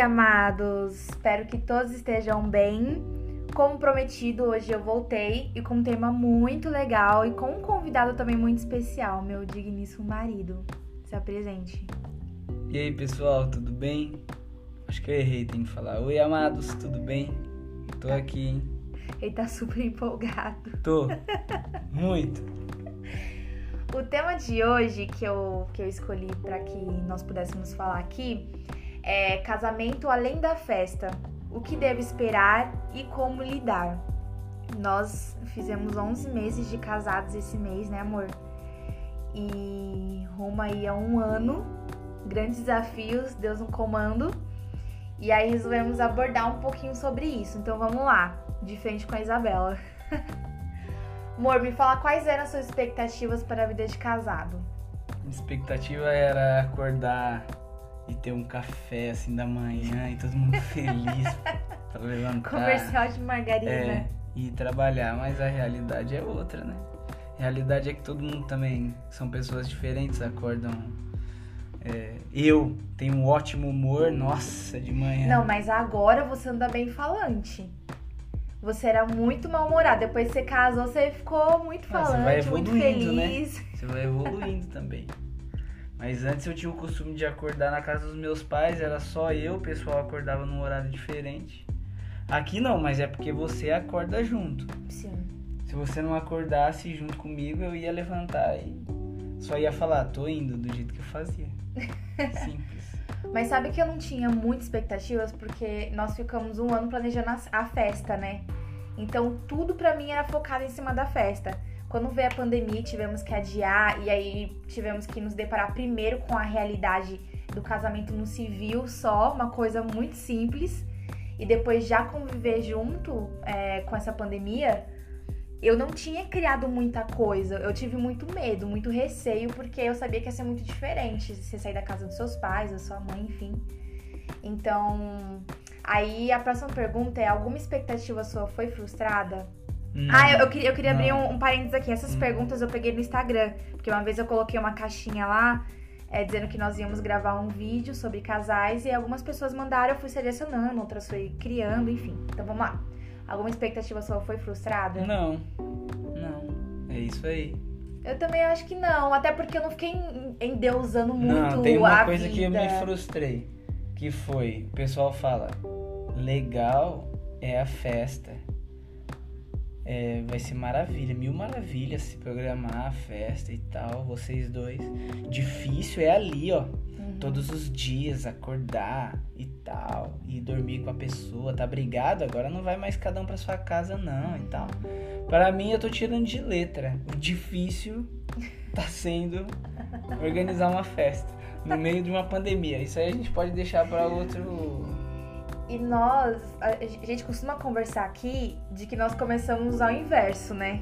Oi, amados! Espero que todos estejam bem. Como prometido, hoje eu voltei e com um tema muito legal e com um convidado também muito especial, meu digníssimo marido. Se apresente. E aí, pessoal, tudo bem? Acho que eu errei, tem que falar. Oi, amados, tudo bem? Tô aqui, hein? Ele tá super empolgado. Tô. Muito. O tema de hoje que eu, que eu escolhi para que nós pudéssemos falar aqui é casamento além da festa. O que deve esperar e como lidar. Nós fizemos 11 meses de casados esse mês, né, amor? E rumo aí a um ano, grandes desafios, Deus no comando. E aí resolvemos abordar um pouquinho sobre isso. Então vamos lá, de frente com a Isabela. Amor, me fala quais eram as suas expectativas para a vida de casado. Minha expectativa era acordar e ter um café assim da manhã e todo mundo feliz pra levantar. Comercial de margarina. É, e trabalhar, mas a realidade é outra, né? A realidade é que todo mundo também são pessoas diferentes, acordam. É, eu tenho um ótimo humor, nossa, de manhã. Não, mas agora você anda bem falante. Você era muito mal-humorado. Depois que você casou, você ficou muito Ah, falante, você vai muito né? feliz. Você vai evoluindo também. Mas antes eu tinha o costume de acordar na casa dos meus pais, era só eu, o pessoal acordava num horário diferente. Aqui não, mas é porque você acorda junto. Sim. Se você não acordasse junto comigo, eu ia levantar e só ia falar, tô indo do jeito que eu fazia. Simples. Mas sabe que eu não tinha muitas expectativas porque nós ficamos um ano planejando a, festa, né? Então tudo pra mim era focado em cima da festa. Quando veio a pandemia, tivemos que adiar e aí tivemos que nos deparar primeiro com a realidade do casamento no civil só, uma coisa muito simples. E depois já conviver junto é, com essa pandemia, eu não tinha criado muita coisa. Eu tive muito medo, muito receio, porque eu sabia que ia ser muito diferente você sair da casa dos seus pais, da sua mãe, enfim. Então, aí a próxima pergunta é: alguma expectativa sua foi frustrada? Não, ah, eu, eu queria, eu queria abrir um, um parênteses aqui. Essas Hum. perguntas eu peguei no Instagram, porque uma vez eu coloquei uma caixinha lá. é, dizendo que nós íamos gravar um vídeo sobre casais e algumas pessoas mandaram, eu fui selecionando, outras fui criando, enfim. Então vamos lá. Alguma expectativa sua foi frustrada? Não, não. É isso aí. Eu também acho que não, até porque eu não fiquei en- endeusando muito não, tem uma coisa que eu vida. me frustrei. Que foi, o pessoal fala, legal é a festa. É, vai ser maravilha, mil maravilhas se programar a festa e tal, vocês dois. Difícil é ali, ó. Uhum. Todos os dias acordar e tal, e dormir com a pessoa, tá brigado, agora não vai mais cada um pra sua casa não e tal. Para mim eu tô tirando de letra. O difícil tá sendo organizar uma festa no meio de uma pandemia. Isso aí a gente pode deixar para outro E nós, a gente costuma conversar aqui de que nós começamos ao inverso, né?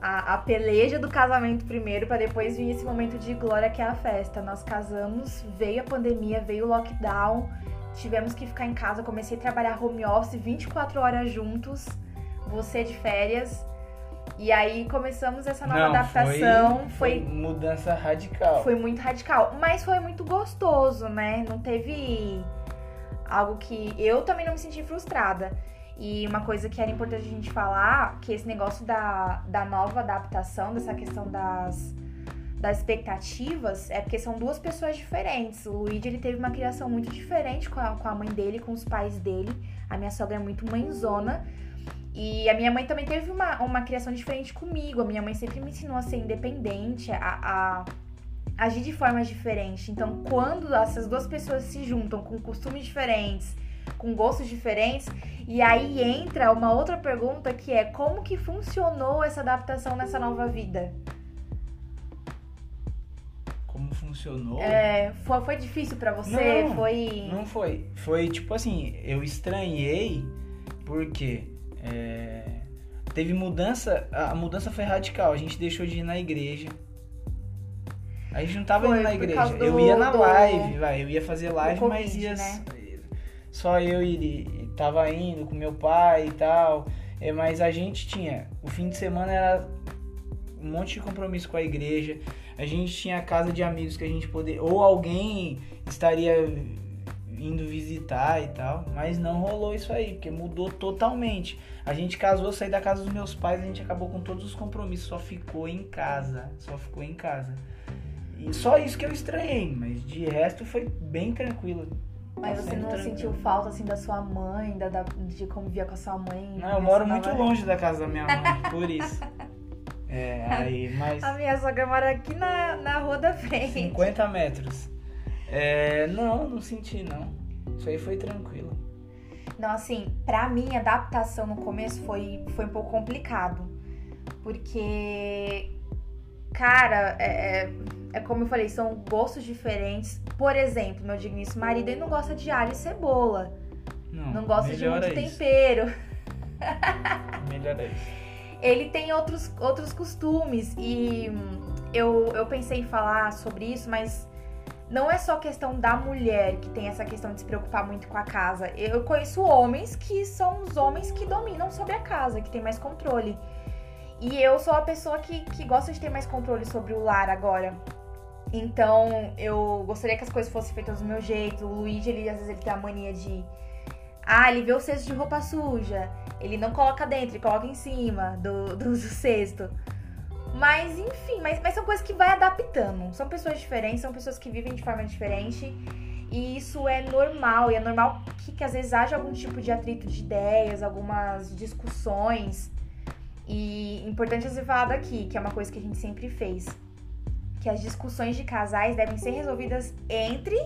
A, a peleja do casamento primeiro, pra depois vir esse momento de glória que é a festa. Nós casamos, veio a pandemia, veio o lockdown, tivemos que ficar em casa. Comecei a trabalhar home office 24 horas juntos, você de férias. E aí começamos essa nova Não, adaptação. foi, foi mudança radical. foi muito radical, mas foi muito gostoso, né? Não teve algo que eu também não me senti frustrada. E uma coisa que era importante a gente falar, que esse negócio da, da nova adaptação, dessa questão das, das expectativas, é porque são duas pessoas diferentes. O Luigi, ele teve uma criação muito diferente com a, com a mãe dele, com os pais dele. A minha sogra é muito mãezona. E a minha mãe também teve uma, uma criação diferente comigo. A minha mãe sempre me ensinou a ser independente, a, a agir de formas diferentes. Então, quando essas duas pessoas se juntam com costumes diferentes, com gostos diferentes, e aí entra uma outra pergunta que é como que funcionou essa adaptação nessa nova vida? Como funcionou? É, foi, foi difícil pra você? Não, foi. Não foi. Foi tipo assim, eu estranhei porque é, teve mudança, a mudança foi radical. A gente deixou de ir na igreja. A gente não tava Foi indo na igreja. do- eu ia na do- live, vai. Eu ia fazer live, do mas Covid, ia. né? Só eu e ele tava indo com meu pai e tal. É, mas a gente tinha. O fim de semana era um monte de compromisso com a igreja. A gente tinha casa de amigos que a gente poderia. Ou alguém estaria indo visitar e tal, mas não rolou isso aí, porque mudou totalmente. A gente casou, saí da casa dos meus pais, a gente acabou com todos os compromissos, só ficou em casa, só ficou em casa. E só isso que eu estranhei, mas de resto foi bem tranquilo. Mas você não tranquilo. sentiu falta assim da sua mãe, da, da, de conviver com a sua mãe? Não, eu moro muito longe da casa da minha mãe, por isso. É, aí, mas. A minha sogra mora aqui na, na rua da frente. 50 metros. É, não, não senti não. Isso aí foi tranquilo. Não, assim, pra mim, a adaptação no começo foi, foi um pouco complicado. Porque, cara, é, é, é como eu falei, são gostos diferentes. Por exemplo, meu digníssimo marido, ele não gosta de alho e cebola. Não, não gosta de muito tempero. melhor é isso. Ele tem outros, outros costumes e eu, eu pensei em falar sobre isso, mas não é só questão da mulher que tem essa questão de se preocupar muito com a casa. Eu conheço homens que são os homens que dominam sobre a casa, que tem mais controle. E eu sou a pessoa que, que gosta de ter mais controle sobre o lar agora. Então, eu gostaria que as coisas fossem feitas do meu jeito. O Luigi, ele, às vezes, ele tem a mania de. Ah, ele vê o cesto de roupa suja. Ele não coloca dentro, ele coloca em cima do, do, do cesto. Mas, enfim, mas, mas são coisas que vai adaptando. São pessoas diferentes, são pessoas que vivem de forma diferente. E isso é normal. E é normal que, que às vezes haja algum tipo de atrito de ideias, algumas discussões. E importante você falar daqui, que é uma coisa que a gente sempre fez. Que as discussões de casais devem ser resolvidas entre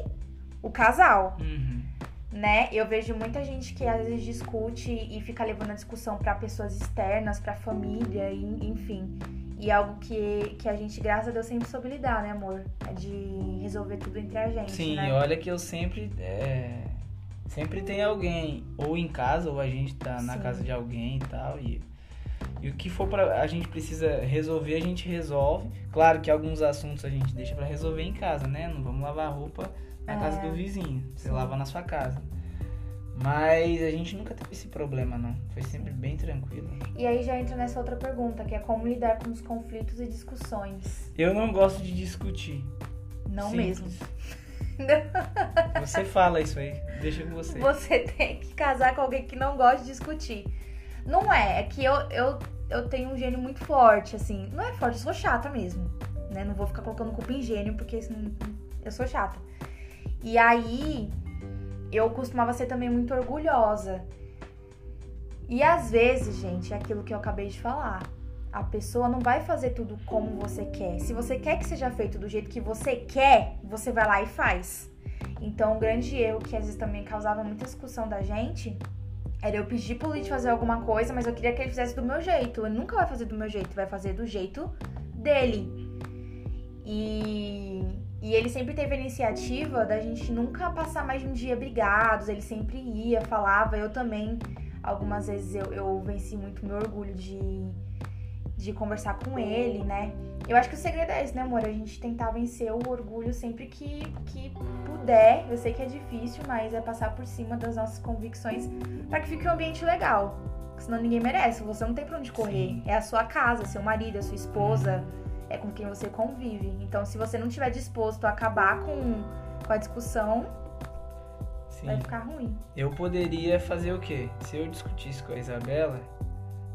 o casal. Uhum. Né? Eu vejo muita gente que às vezes discute e fica levando a discussão para pessoas externas, para família, e, enfim. E algo que, que a gente, graças a Deus, sempre soube lidar, né, amor? É de resolver tudo entre a gente. Sim, né? olha que eu sempre. É, sempre tem alguém, ou em casa, ou a gente tá na Sim. casa de alguém e tal. E, e o que for pra. A gente precisa resolver, a gente resolve. Claro que alguns assuntos a gente deixa para resolver em casa, né? Não vamos lavar roupa na é. casa do vizinho. Você lava na sua casa. Mas a gente nunca teve esse problema, não. Foi sempre bem tranquilo. E aí já entra nessa outra pergunta, que é como lidar com os conflitos e discussões. Eu não gosto de discutir. Não Simples. mesmo. Você fala isso aí, deixa com você. Você tem que casar com alguém que não gosta de discutir. Não é, é que eu, eu, eu tenho um gênio muito forte, assim. Não é forte, eu sou chata mesmo. Né? Não vou ficar colocando culpa em gênio, porque eu sou chata. E aí, eu costumava ser também muito orgulhosa. E às vezes, gente, é aquilo que eu acabei de falar. A pessoa não vai fazer tudo como você quer. Se você quer que seja feito do jeito que você quer, você vai lá e faz. Então, um grande erro que às vezes também causava muita discussão da gente era eu pedir pro Luiz fazer alguma coisa, mas eu queria que ele fizesse do meu jeito. Ele nunca vai fazer do meu jeito, vai fazer do jeito dele. E e ele sempre teve a iniciativa da gente nunca passar mais de um dia brigados. Ele sempre ia, falava. Eu também, algumas vezes, eu, eu venci muito meu orgulho de, de conversar com ele, né? Eu acho que o segredo é esse, né, amor? A gente tentar vencer o orgulho sempre que, que puder. Eu sei que é difícil, mas é passar por cima das nossas convicções para que fique um ambiente legal. Senão ninguém merece. Você não tem pra onde correr. Sim. É a sua casa, seu marido, a sua esposa é com quem você convive. Então, se você não estiver disposto a acabar com, com a discussão, Sim. vai ficar ruim. Eu poderia fazer o quê? Se eu discutisse com a Isabela,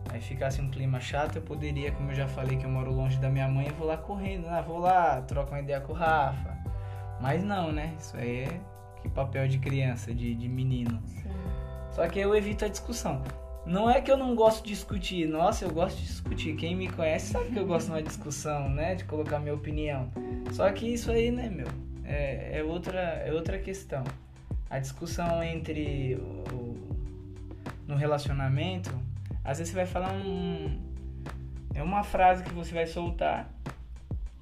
aí ficasse um clima chato, eu poderia, como eu já falei que eu moro longe da minha mãe, eu vou lá correndo, ah, vou lá, troco uma ideia com o Rafa. Mas não, né? Isso aí é que papel de criança, de, de menino. Sim. Só que eu evito a discussão. Não é que eu não gosto de discutir. Nossa, eu gosto de discutir. Quem me conhece sabe que eu gosto de uma discussão, né? De colocar minha opinião. Só que isso aí, né, meu? É, é outra, é outra questão. A discussão entre o, no relacionamento, às vezes você vai falar um. É uma frase que você vai soltar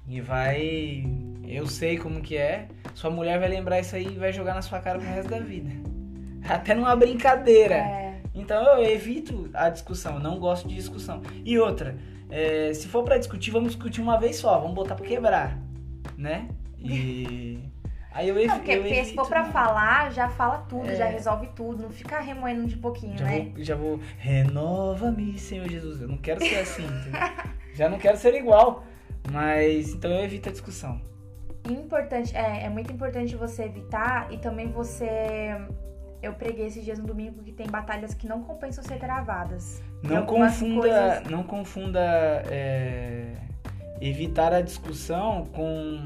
e vai. Eu sei como que é. Sua mulher vai lembrar isso aí e vai jogar na sua cara pro resto da vida. Até numa brincadeira. É. Então eu evito a discussão, não gosto de discussão. E outra, é, se for para discutir, vamos discutir uma vez só, vamos botar para quebrar, né? E aí eu, ev não, porque, eu porque se for para falar, já fala tudo, é... já resolve tudo, não fica remoendo de pouquinho, já né? Vou, já vou, renova-me, Senhor Jesus. Eu não quero ser assim, já não quero ser igual, mas então eu evito a discussão. Importante, é, é muito importante você evitar e também você. Eu preguei esses dias no domingo que tem batalhas que não compensam ser travadas. Não confunda, coisas- não confunda é, evitar a discussão com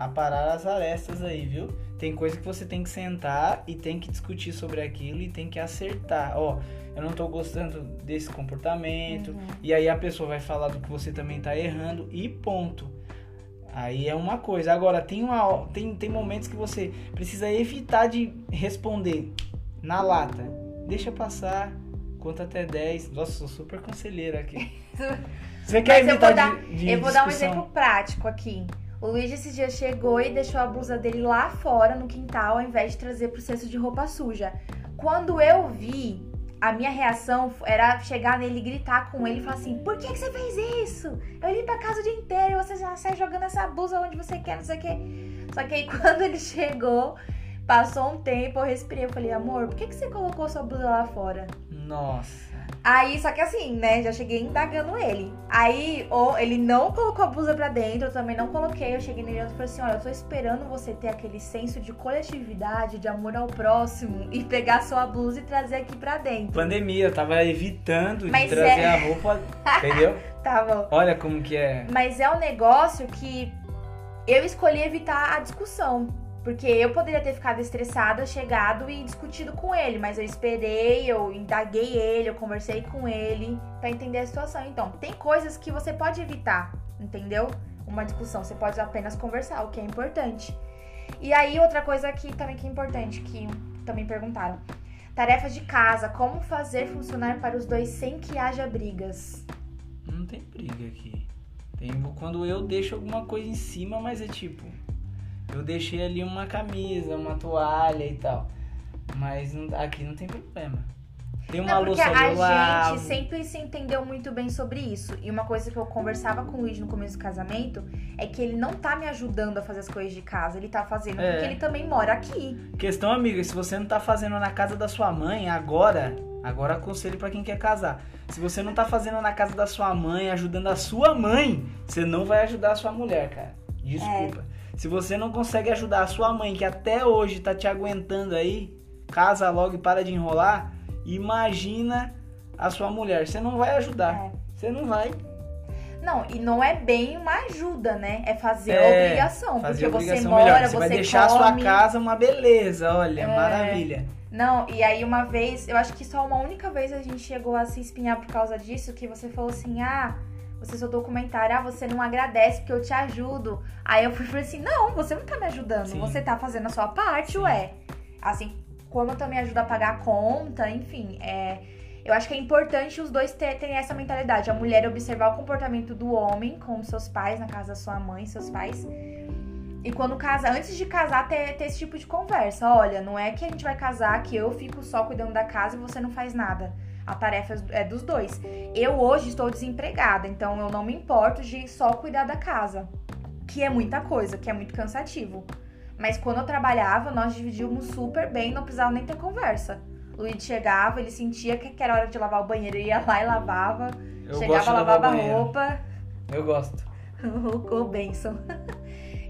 aparar as arestas aí, viu? Tem coisa que você tem que sentar e tem que discutir sobre aquilo e tem que acertar. Ó, eu não tô gostando desse comportamento. Uhum. E aí a pessoa vai falar do que você também tá errando e ponto. Aí é uma coisa. Agora, tem, uma, tem, tem momentos que você precisa evitar de responder na lata. Deixa passar, conta até 10. Nossa, sou super conselheira aqui. Você quer Mas eu evitar vou dar- de, de Eu vou dar um discussão? exemplo prático aqui. O Luiz esses dias chegou e deixou a blusa dele lá fora no quintal, ao invés de trazer pro cesto de roupa suja. Quando eu vi, a minha reação era chegar nele gritar com ele e falar assim: Por que, que você fez isso? Eu limpo a casa o dia inteiro e você já sai jogando essa blusa onde você quer, não sei o quê. Só que aí quando ele chegou, passou um tempo, eu respirei. Eu falei: Amor, por que, que você colocou sua blusa lá fora? Nossa. Aí, só que assim, né? Já cheguei indagando ele. Aí, ou ele não colocou a blusa pra dentro, eu também não coloquei. Eu cheguei nele e falei assim: olha, eu tô esperando você ter aquele senso de coletividade, de amor ao próximo e pegar sua blusa e trazer aqui pra dentro. Pandemia, eu tava evitando Mas de trazer é- a roupa. Entendeu? Tá bom. Olha como que é. Mas é um negócio que eu escolhi evitar a discussão. Porque eu poderia ter ficado estressada, chegado e discutido com ele, mas eu esperei, eu indaguei ele, eu conversei com ele pra entender a situação. Então, tem coisas que você pode evitar, entendeu? Uma discussão, você pode apenas conversar, o que é importante. E aí, outra coisa que também que é importante, que também perguntaram. Tarefas de casa, como fazer funcionar para os dois sem que haja brigas? Não tem briga aqui. Tem quando eu deixo alguma coisa em cima, mas é tipo, eu deixei ali uma camisa, uma toalha e tal. Mas aqui não tem problema. Tem uma Não, porque louça a lavo. gente sempre se entendeu muito bem sobre isso. E uma coisa que eu conversava com o Luiz no começo do casamento é que ele não tá me ajudando a fazer as coisas de casa. Ele tá fazendo É. porque ele também mora aqui. Questão, amiga, se você não tá fazendo na casa da sua mãe, agora, agora aconselho pra quem quer casar. Se você não tá fazendo na casa da sua mãe, ajudando a sua mãe, você não vai ajudar a sua mulher, cara. Desculpa. Se você não consegue ajudar a sua mãe, que até hoje tá te aguentando aí, casa logo e para de enrolar, imagina a sua mulher. Você não vai ajudar. É. Você não vai. Não, e não é bem uma ajuda, né? É fazer a É, obrigação. Fazer porque você obrigação mora, melhor. Você, você vai deixar a sua come. casa uma beleza, olha, É. maravilha. Não, e aí uma vez, eu acho que só uma única vez a gente chegou a se espinhar por causa disso, que você falou assim, ah, você soltou o comentário, ah, você não agradece porque eu te ajudo. Aí eu fui e falei assim, não, você não tá me ajudando, Sim. você tá fazendo a sua parte, Sim. ué. Assim, como eu também ajudo a pagar a conta, enfim, é... Eu acho que é importante os dois ter- terem essa mentalidade. A mulher observar o comportamento do homem com seus pais, na casa da sua mãe, seus pais. E quando casa, antes de casar, ter, ter esse tipo de conversa. Olha, não é que a gente vai casar que eu fico só cuidando da casa e você não faz nada. A tarefa é dos dois. Eu hoje estou desempregada, então eu não me importo de só cuidar da casa. Que é muita coisa, que é muito cansativo. Mas quando eu trabalhava, nós dividíamos super bem, não precisava nem ter conversa. O Luiz chegava, ele sentia que era hora de lavar o banheiro, ele ia lá e lavava. Eu chegava, lavava a roupa. Eu gosto. o Benção.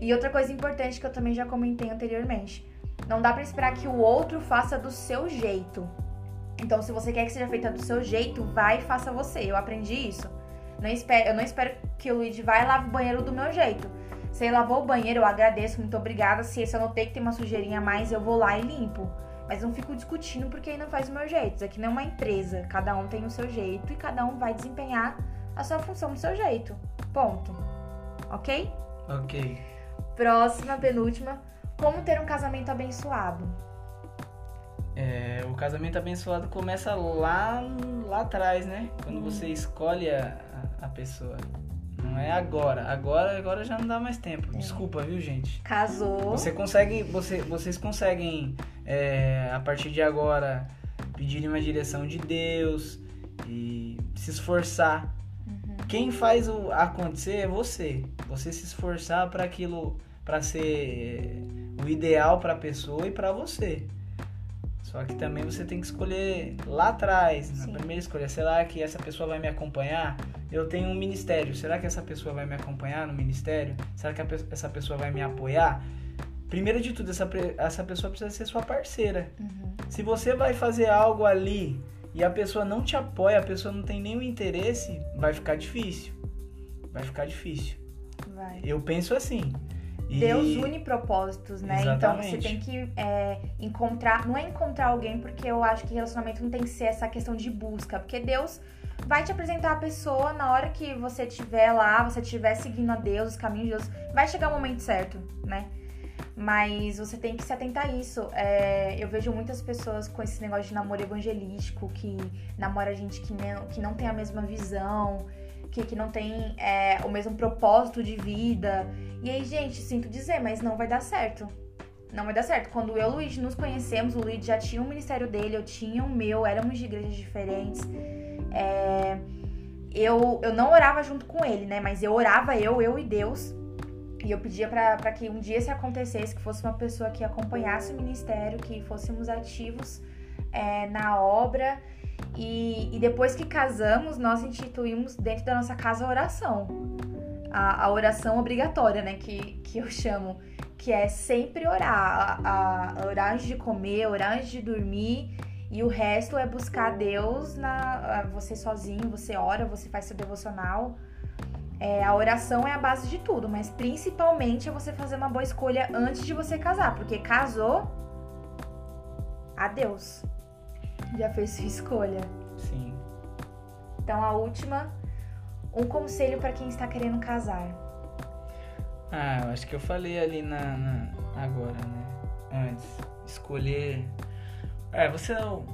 E outra coisa importante que eu também já comentei anteriormente. Não dá pra esperar que o outro faça do seu jeito. Então, se você quer que seja feita do seu jeito, vai e faça você. Eu aprendi isso. Não espero, eu não espero que o Luigi vá e lave o banheiro do meu jeito. Se ele lavou o banheiro, eu agradeço, muito obrigada. Se eu notei que tem uma sujeirinha a mais, eu vou lá e limpo. Mas não fico discutindo porque ele não faz o meu jeito. Isso aqui não é uma empresa. Cada um tem o seu jeito e cada um vai desempenhar a sua função do seu jeito. Ponto. Ok? Ok. Próxima, penúltima. Como ter um casamento abençoado? É, o casamento abençoado começa lá, lá atrás, né? Quando você escolhe a, a pessoa. Não é agora. Agora, agora já não dá mais tempo. Desculpa, viu, gente? Casou. Você consegue, você, vocês conseguem é, a partir de agora pedirem uma direção de Deus e se esforçar. Quem faz o acontecer é você. Você se esforçar para aquilo, para ser o ideal para a pessoa e para você. Só que também você tem que escolher lá atrás, na Sim. primeira escolha. Será que essa pessoa vai me acompanhar? Eu tenho um ministério. Será que essa pessoa vai me acompanhar no ministério? Será que pe- essa pessoa vai me apoiar? Primeiro de tudo, essa, essa pessoa precisa ser sua parceira. Uhum. Se você vai fazer algo ali e a pessoa não te apoia, a pessoa não tem nenhum interesse, vai ficar difícil. Vai ficar difícil. Vai. Eu penso assim. E- Deus une propósitos, né? Exatamente. Então você tem que é, encontrar. Não é encontrar alguém, porque eu acho que relacionamento não tem que ser essa questão de busca. Porque Deus vai te apresentar a pessoa na hora que você estiver lá, você estiver seguindo a Deus, os caminhos de Deus. Vai chegar o momento certo, né? Mas você tem que se atentar a isso. É, eu vejo muitas pessoas com esse negócio de namoro evangelístico, que namora gente que não, que não tem a mesma visão, que, que não tem é, o mesmo propósito de vida. E aí, gente, sinto dizer, mas não vai dar certo. Não vai dar certo. Quando eu e o Luigi nos conhecemos, o Luigi já tinha um ministério dele, eu tinha o meu, éramos de igrejas diferentes. É, eu, eu não orava junto com ele, né? Mas eu orava eu, eu e Deus. E eu pedia pra que um dia isso acontecesse, que fosse uma pessoa que acompanhasse o ministério, que fôssemos ativos é, na obra. E, e depois que casamos, nós instituímos dentro da nossa casa a oração. A, a oração obrigatória, né? Que, que eu chamo. Que é sempre orar. A, a- orar antes de comer, orar antes de dormir. E o resto é buscar Deus na. Você sozinho, você ora, você faz seu devocional. É, a oração é a base de tudo, mas principalmente é você fazer uma boa escolha antes de você casar, porque casou, adeus. Já fez sua escolha. Sim. Então a última, um conselho para quem está querendo casar. Ah, eu acho que eu falei ali na, na- agora, né? Antes. Escolher. É, você não.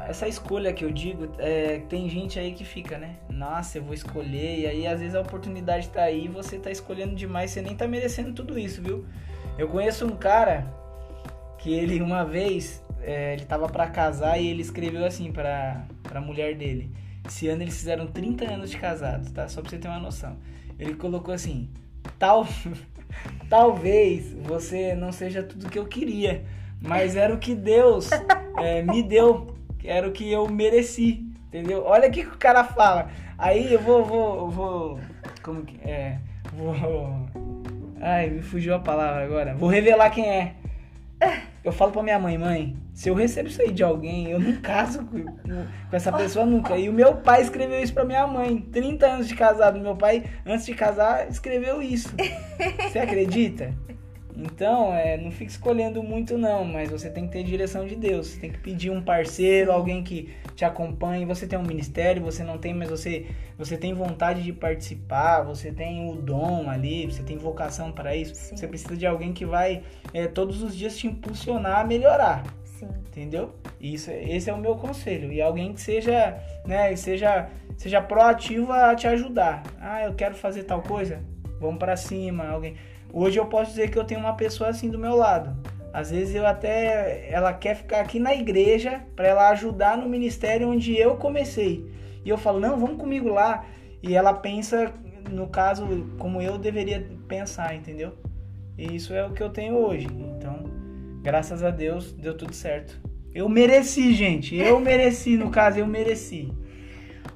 Essa escolha que eu digo, é, tem gente aí que fica, né? Nossa, eu vou escolher. E aí, às vezes, a oportunidade tá aí e você tá escolhendo demais. Você nem tá merecendo tudo isso, viu? Eu conheço um cara que ele, uma vez, é, ele tava pra casar e ele escreveu assim pra, pra mulher dele. Esse ano eles fizeram 30 anos de casados, tá? Só pra você ter uma noção. Ele colocou assim: Tal, talvez você não seja tudo que eu queria, mas era o que Deus é, me deu, era o que eu mereci, entendeu? Olha o que o cara fala. Aí eu vou, vou, vou, como que é? Vou, ai, me fugiu a palavra agora. Vou revelar quem é. Eu falo pra minha mãe, mãe, se eu recebo isso aí de alguém, eu não caso com, com- essa pessoa nunca. E o meu pai escreveu isso pra minha mãe. 30 anos de casado, meu pai, antes de casar, escreveu isso. Você acredita? Então, é, não fique escolhendo muito não, mas você tem que ter direção de Deus. Você tem que pedir um parceiro, alguém que te acompanhe. Você tem um ministério, você não tem, mas você, você tem vontade de participar, você tem o dom ali, você tem vocação para isso. Sim. Você precisa de alguém que vai é, todos os dias te impulsionar a melhorar Sim. entendeu? Isso, esse é o meu conselho. E alguém que seja, né, seja, seja proativo a te ajudar. Ah, eu quero fazer tal coisa, vamos pra cima. Alguém. Hoje eu posso dizer que eu tenho uma pessoa assim do meu lado. Às vezes eu até, ela quer ficar aqui na igreja para ela ajudar no ministério onde eu comecei. E eu falo, não, vamos comigo lá. E ela pensa, no caso, como eu deveria pensar, entendeu? E isso é o que eu tenho hoje. Então, graças a Deus, deu tudo certo. Eu mereci, gente. Eu mereci, no caso, eu mereci.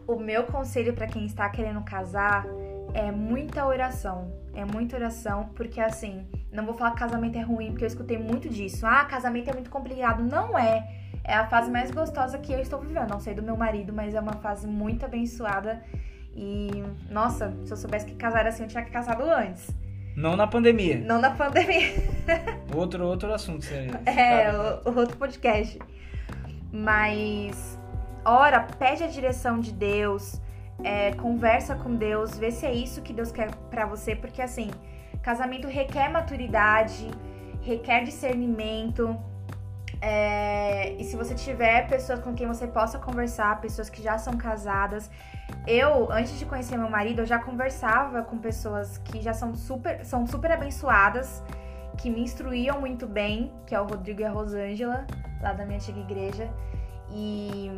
O meu conselho para quem está querendo casar é muita oração. É muita oração, porque assim, não vou falar que casamento é ruim, porque eu escutei muito disso. Ah, casamento é muito complicado. Não é. É a fase mais gostosa que eu estou vivendo. Não sei do meu marido, mas é uma fase muito abençoada. E, nossa, se eu soubesse que casar assim, eu tinha que casado antes. Não na pandemia. Não na pandemia. Outro, outro assunto. Você, É, o, outro podcast. Mas, ora, pede a direção de Deus, é, conversa com Deus, vê se é isso que Deus quer pra você, porque assim, casamento requer maturidade, requer discernimento. é, e se você tiver pessoas com quem você possa conversar, pessoas que já são casadas. Eu, antes de conhecer meu marido, eu já conversava com pessoas que já são super, são super abençoadas que me instruíam muito bem, que é o Rodrigo e a Rosângela, lá da minha antiga igreja. E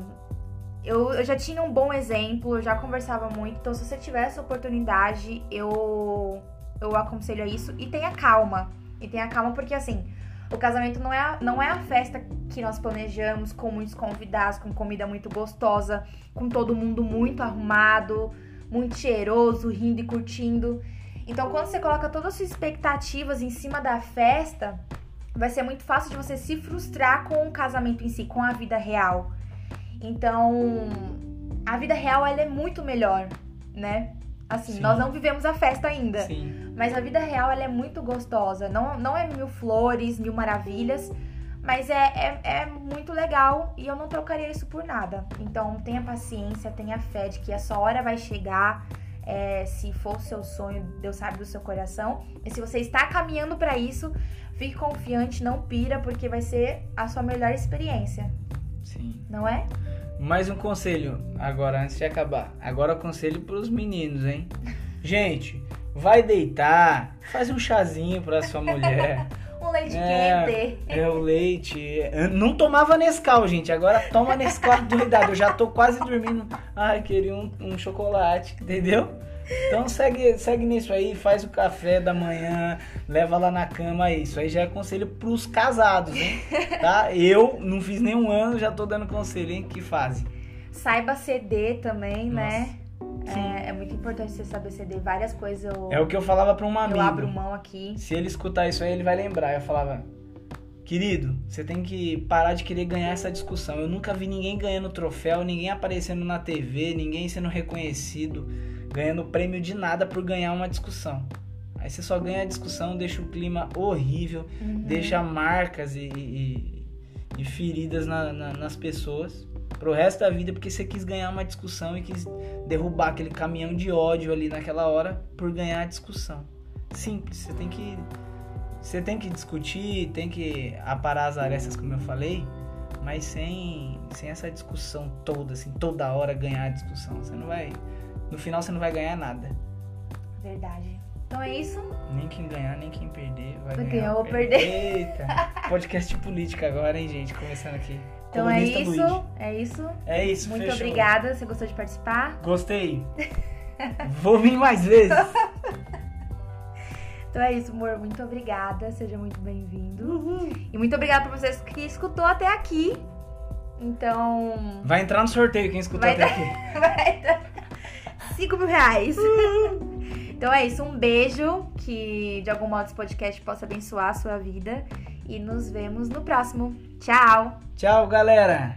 eu, eu já tinha um bom exemplo, eu já conversava muito. Então, se você tiver essa oportunidade, eu, eu aconselho a isso. E tenha calma. E tenha calma porque, assim, O casamento não é, a, não é a festa que nós planejamos com muitos convidados, com comida muito gostosa, com todo mundo muito arrumado, muito cheiroso, rindo e curtindo. Então, quando você coloca todas as suas expectativas em cima da festa, vai ser muito fácil de você se frustrar com o casamento em si, com a vida real. Então, a vida real ela é muito melhor, né? Assim, Sim. nós não vivemos a festa ainda. Sim. Mas a vida real ela é muito gostosa. Não, não é mil flores, mil maravilhas, mas é, é, é muito legal e eu não trocaria isso por nada. Então tenha paciência, tenha fé de que a sua hora vai chegar. É, se for o seu sonho, Deus sabe do seu coração. E se você está caminhando para isso, fique confiante, não pira, porque vai ser a sua melhor experiência, Sim. não é? Mais um conselho agora, antes de acabar. Agora conselho pros meninos, hein? Gente, vai deitar, faz um chazinho pra sua mulher. Um leite É, quente. É o leite. Eu não tomava Nescau, gente. Agora toma Nescau doidado. Eu já tô quase dormindo. Ai, queria um, um chocolate, entendeu? Então segue, segue nisso aí, faz o café da manhã, leva lá na cama, é isso aí já é conselho pros casados, hein? Tá? Eu não fiz nenhum ano, já tô dando conselho, hein? Que fase. Saiba ceder também, né? Sim. É, é muito importante você saber ceder várias coisas. Eu, É o que eu falava pra um amigo. eu abro mão aqui. Se ele escutar isso aí, ele vai lembrar. Eu falava, querido, você tem que parar de querer ganhar essa discussão. Eu nunca vi ninguém ganhando troféu, ninguém aparecendo na TV, ninguém sendo reconhecido, ganhando prêmio de nada por ganhar uma discussão. Aí você só ganha a discussão, deixa o clima horrível, Uhum. deixa marcas e, e- e feridas na- na- nas pessoas pro resto da vida porque você quis ganhar uma discussão e quis derrubar aquele caminhão de ódio ali naquela hora por ganhar a discussão. Simples, você tem que você tem que discutir, tem que aparar as arestas como eu falei, mas sem sem essa discussão toda assim, toda hora ganhar a discussão. Você não vai no final você não vai ganhar nada. Verdade. Então é isso. Nem quem ganhar, nem quem perder vai Vai ganhar. ganhar ou perder. Eita. Podcast política agora, hein, gente? Começando aqui. Então é isso. É isso. É isso, Muito fechou. obrigada. Você gostou de participar? Gostei. Vou vir mais vezes. Então é isso, amor. Muito obrigada. Seja muito bem-vindo. E muito obrigada pra vocês que escutou até aqui. Então. Vai entrar no sorteio quem escutou Vai até aqui. Vai dar 5 mil reais. Então é isso, um beijo. Que de algum modo esse podcast possa abençoar a sua vida. E nos vemos no próximo. Tchau! Tchau, galera.